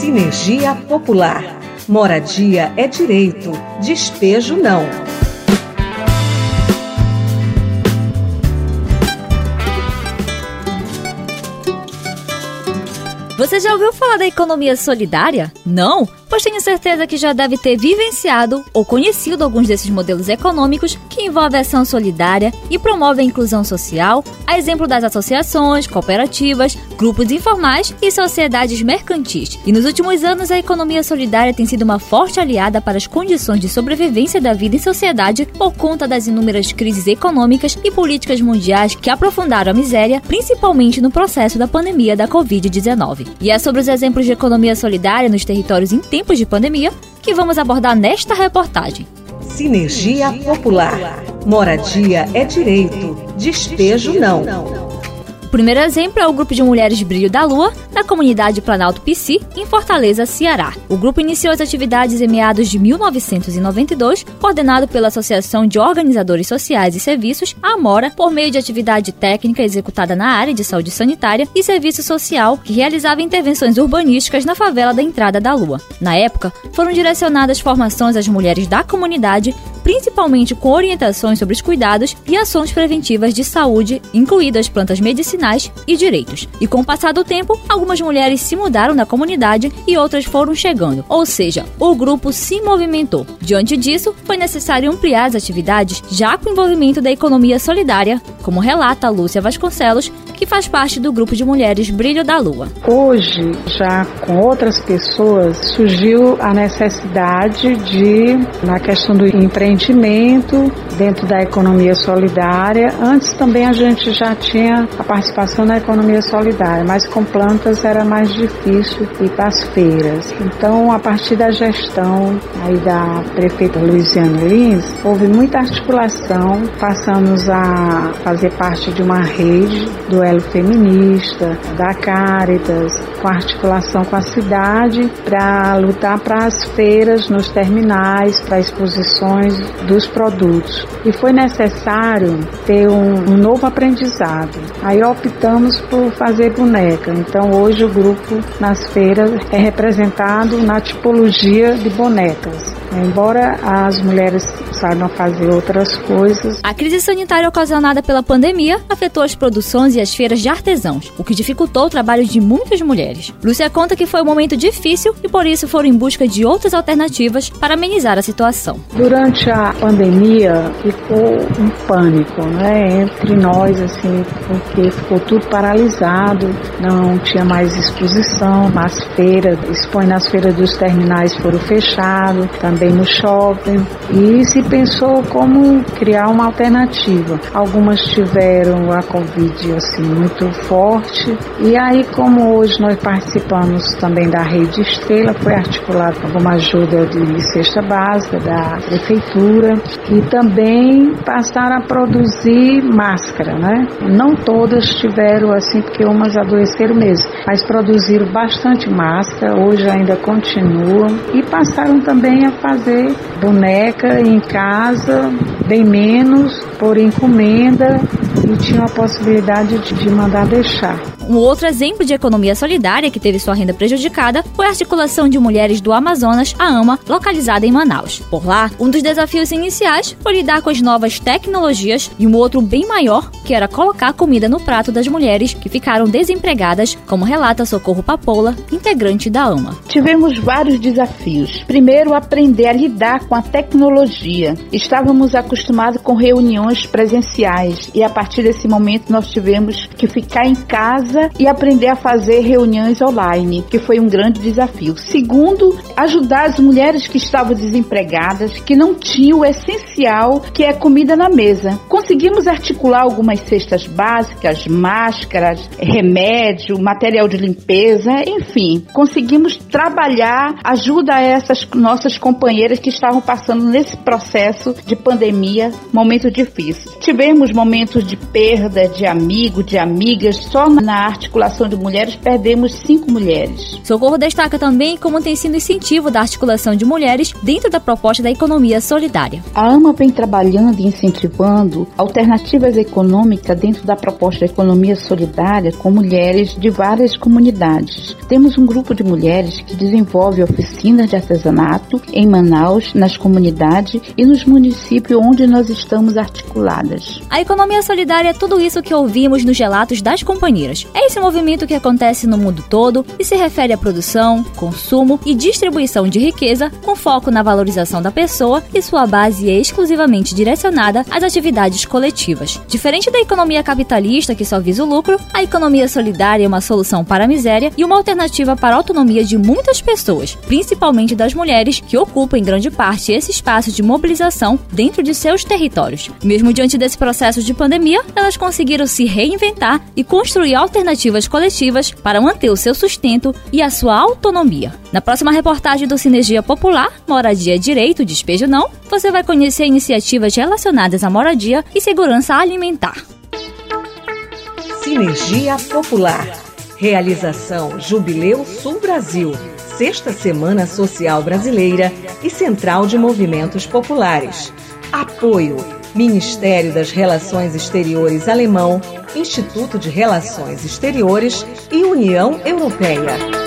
Sinergia Popular. Moradia é direito, despejo não. Você já ouviu falar da economia solidária? Não? Pois tenho certeza que já deve ter vivenciado ou conhecido alguns desses modelos econômicos que envolvem ação solidária e promovem a inclusão social, a exemplo das associações, cooperativas, grupos informais e sociedades mercantis. E nos últimos anos, a economia solidária tem sido uma forte aliada para as condições de sobrevivência da vida em sociedade por conta das inúmeras crises econômicas e políticas mundiais que aprofundaram a miséria, principalmente no processo da pandemia da Covid-19. E é sobre os exemplos de economia solidária nos territórios em tempos de pandemia que vamos abordar nesta reportagem. Sinergia Popular. Moradia é direito, despejo não primeiro exemplo é o grupo de mulheres Brilho da Lua, da comunidade Planalto Pici, em Fortaleza, Ceará. O grupo iniciou as atividades em meados de 1992, coordenado pela Associação de Organizadores Sociais e Serviços, Amora, por meio de atividade técnica executada na área de saúde sanitária e serviço social, que realizava intervenções urbanísticas na favela da Entrada da Lua. Na época, foram direcionadas formações às mulheres da comunidade principalmente com orientações sobre os cuidados e ações preventivas de saúde, incluídas plantas medicinais e direitos. E com o passar do tempo, algumas mulheres se mudaram da comunidade e outras foram chegando, ou seja, o grupo se movimentou. Diante disso, foi necessário ampliar as atividades já com o envolvimento da economia solidária, como relata Lúcia Vasconcelos, que faz parte do grupo de mulheres Brilho da Lua. Hoje, já com outras pessoas, surgiu a necessidade de, na questão do empreendimento, dentro da economia solidária. Antes também a gente já tinha a participação na economia solidária, mas com plantas era mais difícil ir para as feiras. Então, a partir da gestão aí da prefeita Luiziane Lins, houve muita articulação, passamos a fazer parte de uma rede do duelo feminista, da Caritas, com articulação com a cidade para lutar para as feiras nos terminais, para exposições dos produtos. E foi necessário ter um, um novo aprendizado. Aí optamos por fazer boneca. Então hoje o grupo nas feiras é representado na tipologia de bonecas. Embora as mulheres saibam fazer outras coisas. A crise sanitária ocasionada pela pandemia afetou as produções e as feiras de artesãos, o que dificultou o trabalho de muitas mulheres. Lúcia conta que foi um momento difícil e por isso foram em busca de outras alternativas para amenizar a situação. Durante a pandemia ficou um pânico, né, entre nós assim, porque ficou tudo paralisado, não tinha mais exposição, as feiras, expõe nas feiras dos terminais foram fechados, também no shopping. E se pensou como criar uma alternativa. Algumas tiveram a Covid assim muito forte. E aí como hoje nós participamos também da rede Estrela, foi articulado com uma ajuda de cesta básica da prefeitura. E também passaram a produzir máscara, né? Não todas tiveram assim porque umas adoeceram mesmo, mas produziram bastante máscara, hoje ainda continuam. E passaram também a fazer boneca em casa, bem menos, por encomenda e tinha a possibilidade de mandar deixar. Um outro exemplo de economia solidária que teve sua renda prejudicada foi a articulação de mulheres do Amazonas, a AMA, localizada em Manaus. Por lá, um dos desafios iniciais foi lidar com as novas tecnologias e um outro bem maior, que era colocar comida no prato das mulheres que ficaram desempregadas, como relata Socorro Papola, integrante da AMA. Tivemos vários desafios. Primeiro, aprender a lidar com a tecnologia. Estávamos acostumados com reuniões presenciais e a partir desse momento nós tivemos que ficar em casa e aprender a fazer reuniões online, que foi um grande desafio. Segundo, ajudar as mulheres que estavam desempregadas, que não tinham o essencial, que é comida na mesa. Conseguimos articular algumas cestas básicas, máscaras, remédio, material de limpeza, enfim, conseguimos trabalhar ajuda a essas nossas companheiras que estavam passando nesse processo de pandemia, momentos difíceis. Tivemos momentos de perda de amigo, de amigas, só na articulação de mulheres perdemos cinco mulheres. Socorro destaca também como tem sido incentivo da articulação de mulheres dentro da proposta da economia solidária. A AMA vem trabalhando e incentivando alternativas econômicas dentro da proposta da economia solidária com mulheres de várias comunidades. Temos um grupo de mulheres que desenvolve oficinas de artesanato em Manaus, nas comunidades e nos municípios onde nós estamos articuladas. A economia solidária é tudo isso que ouvimos nos relatos das companheiras. É esse movimento que acontece no mundo todo e se refere à produção, consumo e distribuição de riqueza com foco na valorização da pessoa e sua base é exclusivamente direcionada às atividades coletivas. Diferente da economia capitalista que só visa o lucro, a economia solidária é uma solução para a miséria e uma alternativa para a autonomia de muitas pessoas, principalmente das mulheres que ocupam em grande parte esse espaço de mobilização dentro de seus territórios. Mesmo diante desse processo de pandemia, elas conseguiram se reinventar e construir alternativas coletivas para manter o seu sustento e a sua autonomia. Na próxima reportagem do Sinergia Popular, Moradia Direito, Despejo Não, você vai conhecer iniciativas relacionadas à moradia e segurança alimentar. Sinergia Popular. Realização Jubileu Sul Brasil, Sexta Semana Social Brasileira e Central de Movimentos Populares. Apoio Ministério das Relações Exteriores Alemão, Instituto de Relações Exteriores e União Europeia.